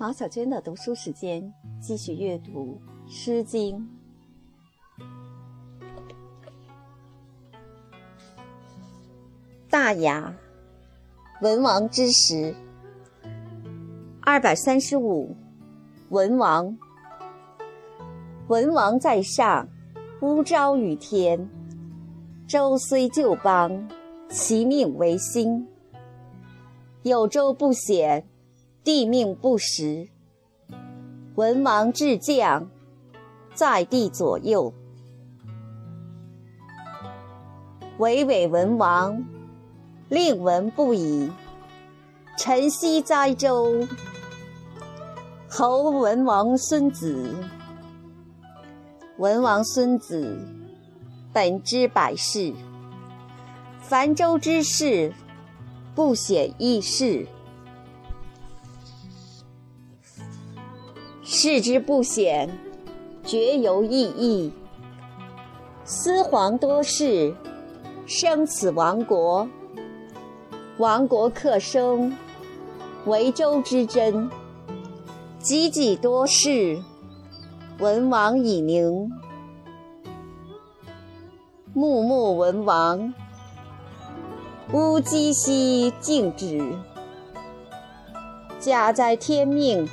毛小娟的读书时间，继续阅读《诗经》。大雅，文王之时。二百三十五，文王。文王在上，乌昭于天。周虽旧邦，其命维新。有周不显。地命不实，文王至将，在地左右。巍巍文王，令文不已。晨曦哉周，侯文王孙子。文王孙子，本知百世。凡周之事，不显易事。视之不显，绝犹异义。思皇多事，生此亡国。亡国克生，为周之真。己己多事，文王以宁。穆穆文王，乌鸡兮敬止。家在天命。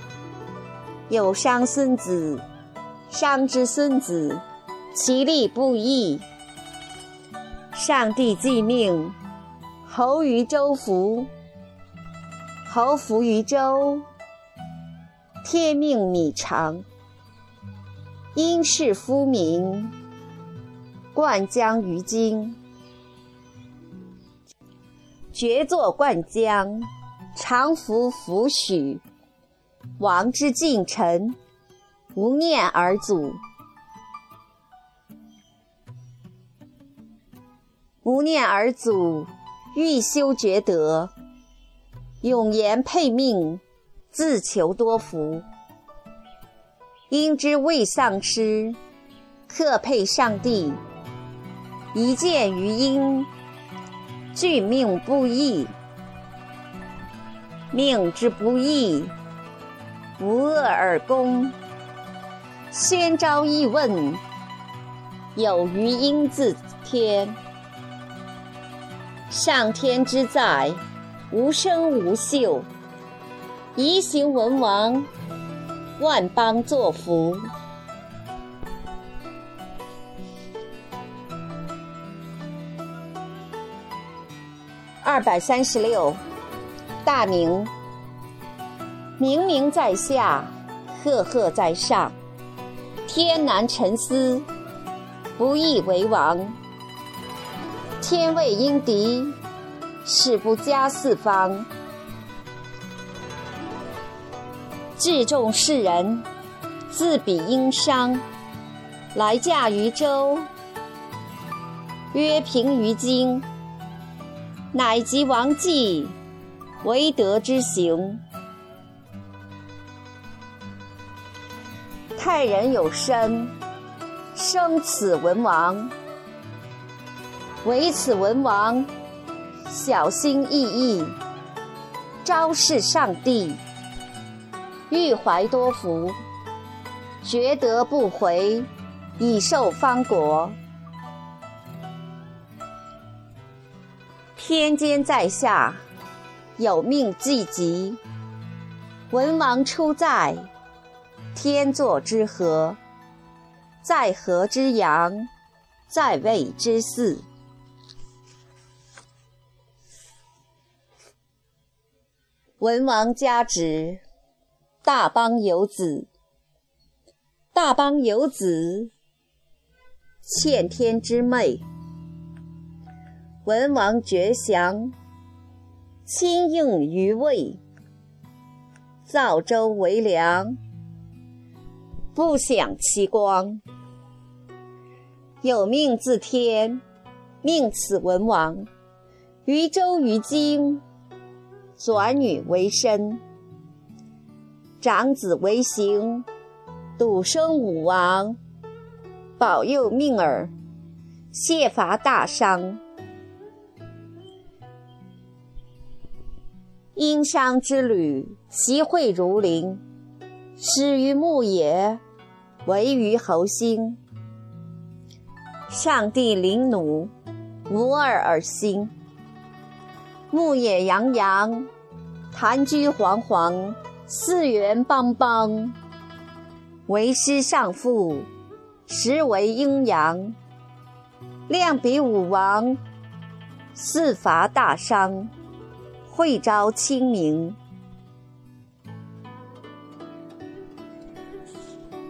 有伤孙子，伤之孙子，其利不义。上帝既命，侯于周服，侯服于周，天命米长。因事夫民，灌浆于今，绝作灌浆，常服弗许。王之近臣，无念而祖；无念而祖，欲修厥德，永言配命，自求多福。因之未丧失，克配上帝，一见于阴，俱命不义，命之不义。不恶而攻，先招议问，有余音自天。上天之在，无声无秀。宜行文王，万邦作福。二百三十六，大明。明明在下，赫赫在上。天难沉思，不义为王。天位应敌，是不加四方。至重世人，自比殷商，来驾于周，曰平于京，乃及王季，为德之行。太人有身，生此文王。唯此文王，小心翼翼，昭示上帝，欲怀多福，觉得不回，以受方国。天监在下，有命既急，文王出在。天作之合，在河之阳，在位之祀。文王加职，大邦有子。大邦有子，欠天之妹。文王绝祥，亲应于魏，造周为梁。不享其光，有命自天，命此文王，于周于京，转女为身，长子为行，笃生武王，保佑命耳，谢伐大商，殷商之旅，习会如林。始于牧野，为于侯兴。上帝临奴，无二而兴。牧野洋洋，潭居煌煌，四源邦邦。为师上父，实为阴阳。量比武王，四伐大商，会昭清明。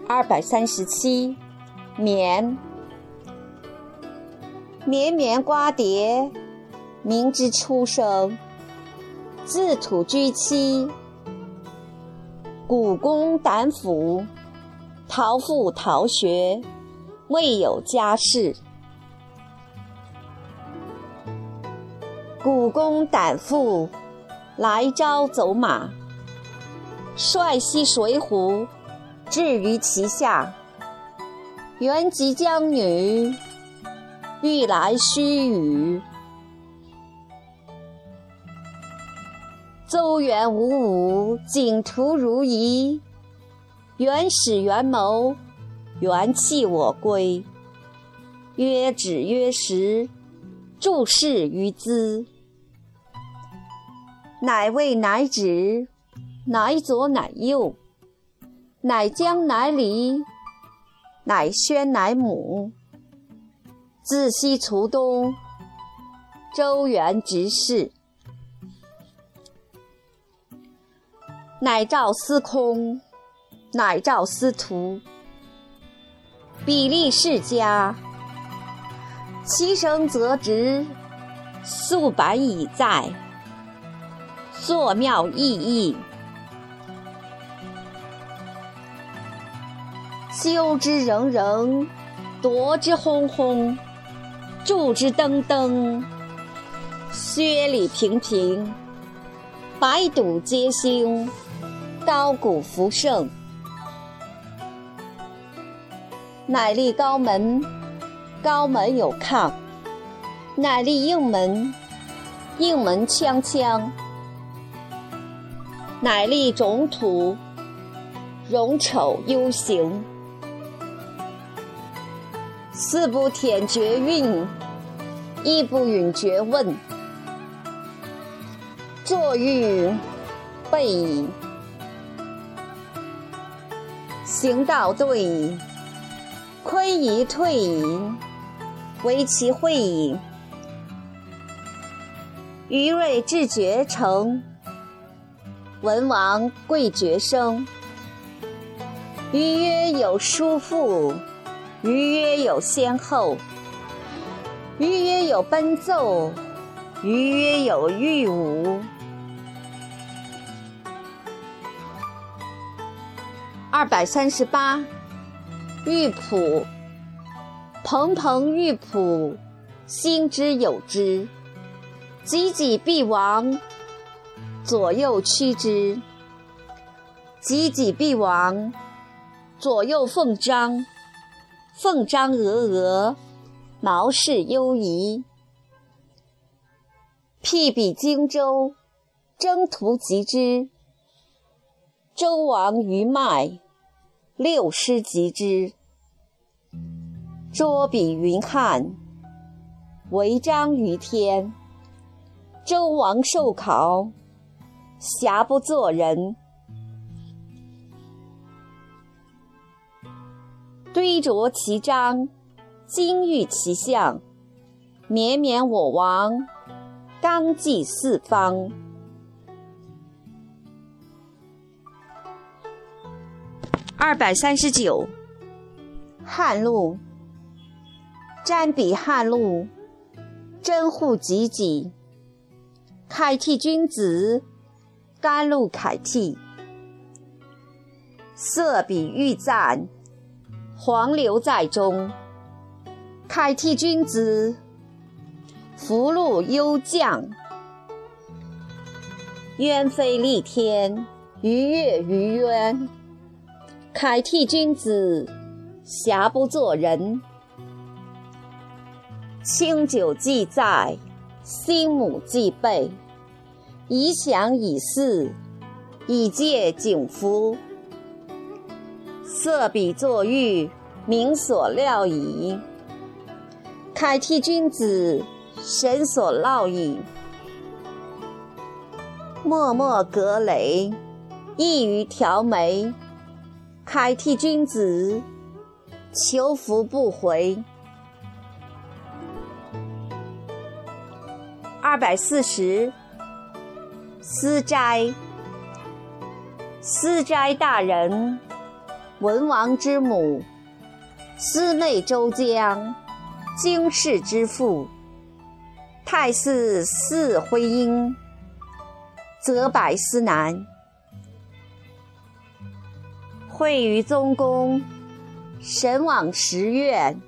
二百三十七，绵。绵绵瓜瓞，明之初生。自土居期，古公胆斧，陶父陶学，未有家室。古公胆父，来朝走马，率西水浒，至于其下。原及江女，欲来须臾。邹元五五，景图如仪。原始元谋，元弃我归。曰止曰时，注释于兹。乃位乃止，乃左乃右，乃将乃离，乃宣乃母。自西卒东，周原直事。乃兆司空，乃兆司徒。比例世家，其生则直，素板以在。作妙意义，修之仍仍，夺之轰轰，筑之登登，薛礼平平，百堵皆兴，高谷福盛。乃立高门，高门有抗；乃立应门，应门锵锵。乃立种土，容丑忧形。四不舔绝韵，亦不允绝问。坐欲背矣，行道对矣，亏夷退矣，唯其会矣。余瑞至绝成。文王贵绝生，余曰有叔父，余曰有先后，余曰有奔奏，余曰有御舞。二百三十八，玉璞，蓬蓬玉璞，兴之有之，济济必亡。左右趋之，济济必亡；左右奉张，奉张峨峨，毛氏忧夷。辟比荆州，征途及之。周王于迈，六师及之。捉比云汉，为章于天。周王受考。瑕不作人，堆着其章，金玉其相，绵绵我王，纲纪四方。二百三十九，汉禄，瞻彼汉禄，真护己己，开替君子。甘露凯替，色比玉赞，黄流在中。凯替君子，福禄优降。鸢飞戾天，鱼跃于渊。凯替君子，侠不做人。清酒既在，心母既备。以享以祀，以戒景夫。色比作玉，民所料矣。凯替君子，神所烙矣。默默葛藟，异于调眉。凯替君子，求福不回。二百四十，思斋。思斋大人，文王之母，思妹周姜。经世之父，太 sư 司徽英，则百思难。会于宗公，神往时愿，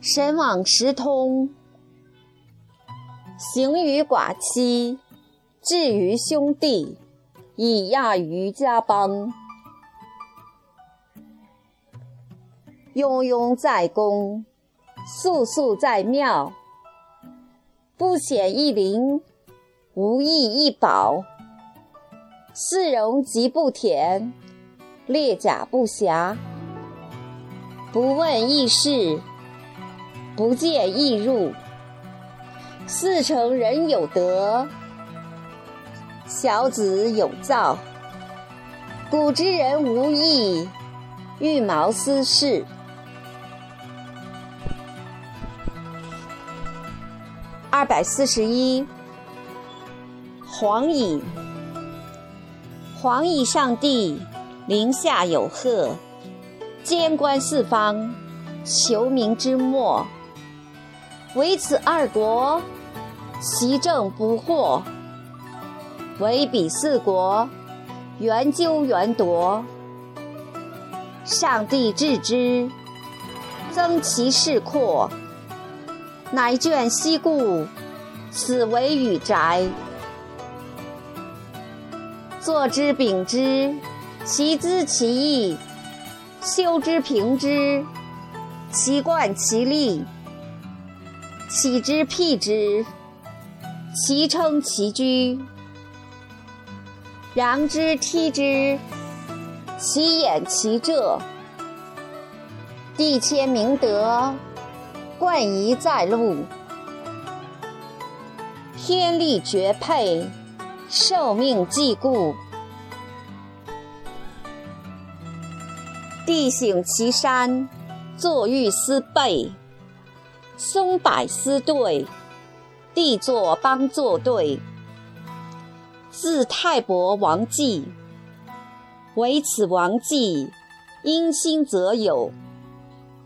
神往时通。行于寡妻，至于兄弟，以亚于家邦。庸庸在公。素素在庙，不显一灵，无益一宝。四容即不填，列甲不暇。不问异事，不见异入。四成人有德，小子有造。古之人无义，欲谋私事。二百四十一，黄乙。黄乙上帝，临下有贺，监观四方，求民之末。唯此二国，其政不惑；唯彼四国，圆纠圆夺。上帝治之，增其势阔。乃眷西顾，此为宇宅。坐之秉之，其资其义；修之平之，其贯其利；起之辟之，其称其居；扬之梯之，其掩其仄。地谦明德。冠仪在路，天力绝配，受命既固。地省其山，坐玉思背；松柏思对，地坐邦作对。自太伯王纪，唯此王纪，因心则有，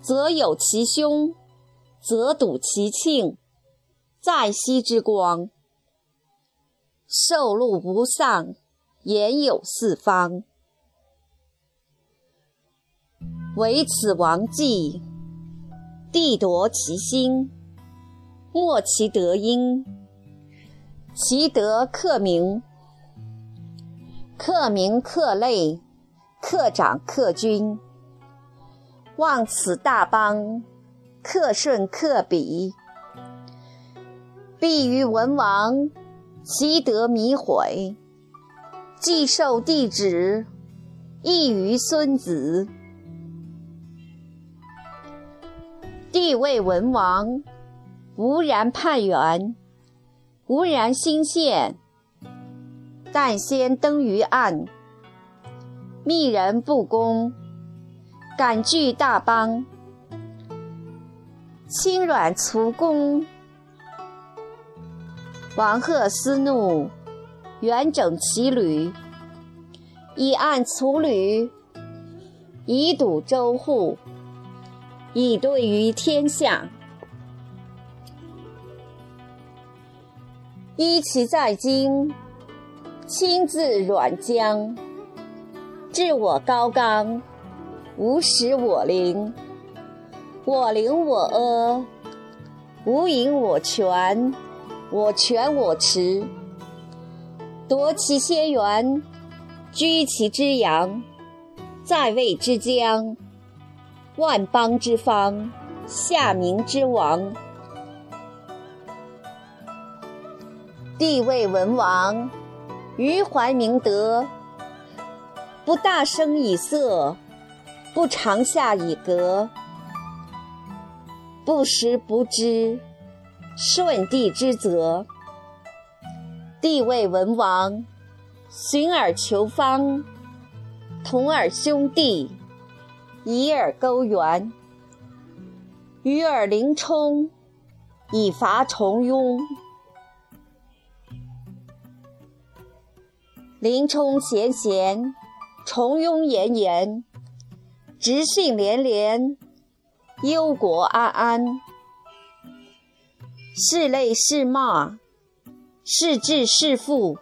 则有其兄。则睹其庆，在昔之光。受禄不丧，言有四方。唯此王纪，帝夺其心，莫其德因。其德克明，克明克类，克长克君。望此大邦。克顺克比，必于文王，其德弥毁；既受帝旨，亦于孙子。帝谓文王：吾然叛元，吾然兴献。但先登于岸，密人不公，敢拒大邦。轻软卒弓，王贺思怒，远整其旅，以按卒旅，以堵周户，以对于天下。依其在京，亲自软江，治我高冈，无使我陵。我灵我阿，无隐我权，我权我持。夺其先源，居其之阳，在位之疆，万邦之方，下民之王。帝位文王，余怀明德，不大声以色，不长下以革，不时不知舜帝之责。帝位文王，寻而求方，同尔兄弟，以尔勾圆，与尔林冲，以伐重庸。林冲贤贤，重庸严严。直信连连，忧国安安。是泪是骂，是智是富，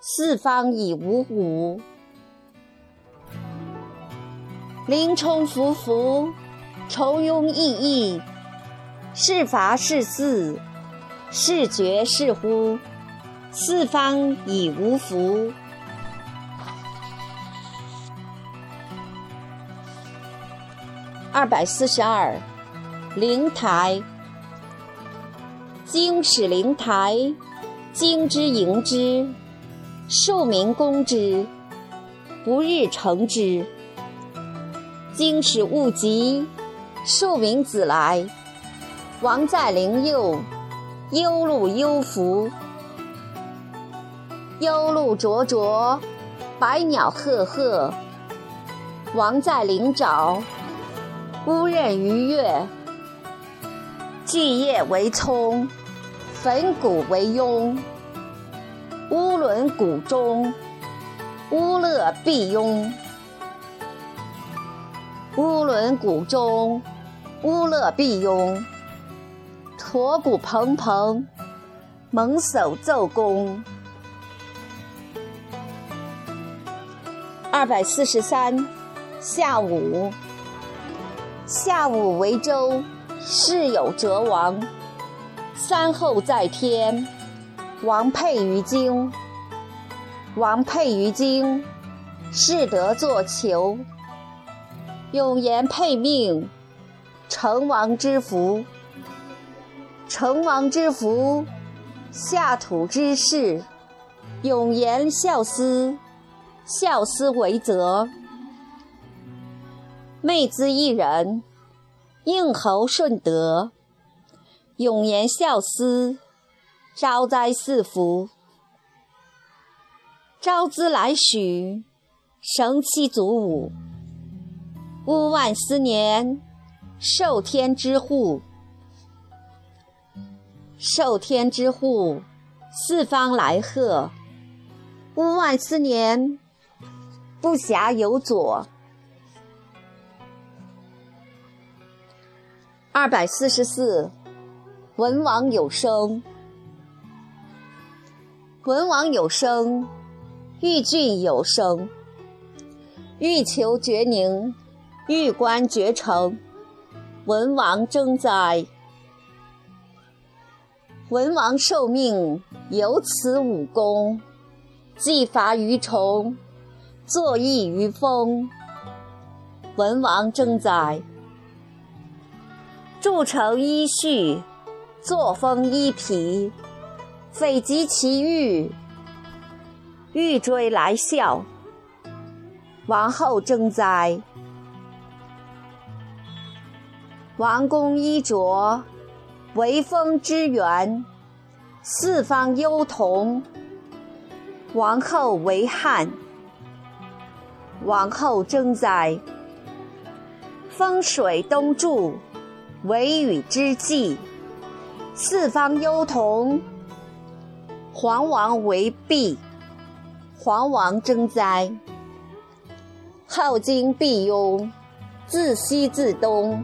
四方已无吾。林冲伏伏，重庸易易。是伐是肆，是绝是乎，四方已无福。二百四十二，灵台。经使灵台，经之营之，庶民攻之，不日成之。经使勿急，庶民子来。王在灵右，忧路忧福。忧路灼灼，百鸟赫赫。王在灵沼。乌任鱼跃，巨叶为葱，粉骨为庸。乌伦谷中，乌乐必庸。乌伦谷中，乌乐必庸。驼骨蓬蓬，猛叟奏功。二百四十三，下午。夏武为周，世有哲王。三后在天，王佩于京。王佩于京，士得作求。永言配命，成王之福。成王之福，下土之事。永言孝思，孝思为泽。妹姿一人，应侯顺德，永言孝思，招灾四福。招资来许，绳七祖武。乌万斯年，受天之护。受天之护，四方来贺。乌万斯年，不暇有左。二百四十四，文王有声。文王有声，欲郡有声。欲求绝宁，欲观绝成。文王征哉！文王受命，有此武功，既伐于虫，作邑于风。文王征哉！筑城衣序，作风衣皮，匪及其欲，欲追来效。王后征哉！王公衣着，为风之源，四方幽同。王后为汉，王后征哉！风水东注。为禹之计，四方忧同。黄王为弊，黄王征哉！后经必庸，自西自东，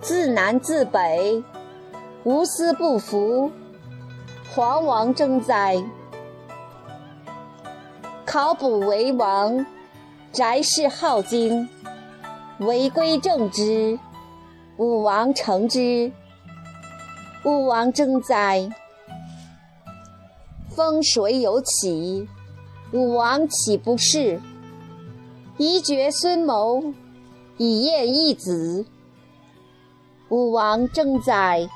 自南自北，无私不服。黄王征哉！考卜为王，翟氏好经，违规正之。武王成之，武王征哉！风水有起，武王岂不是？宜绝孙谋，以验一子。武王征在！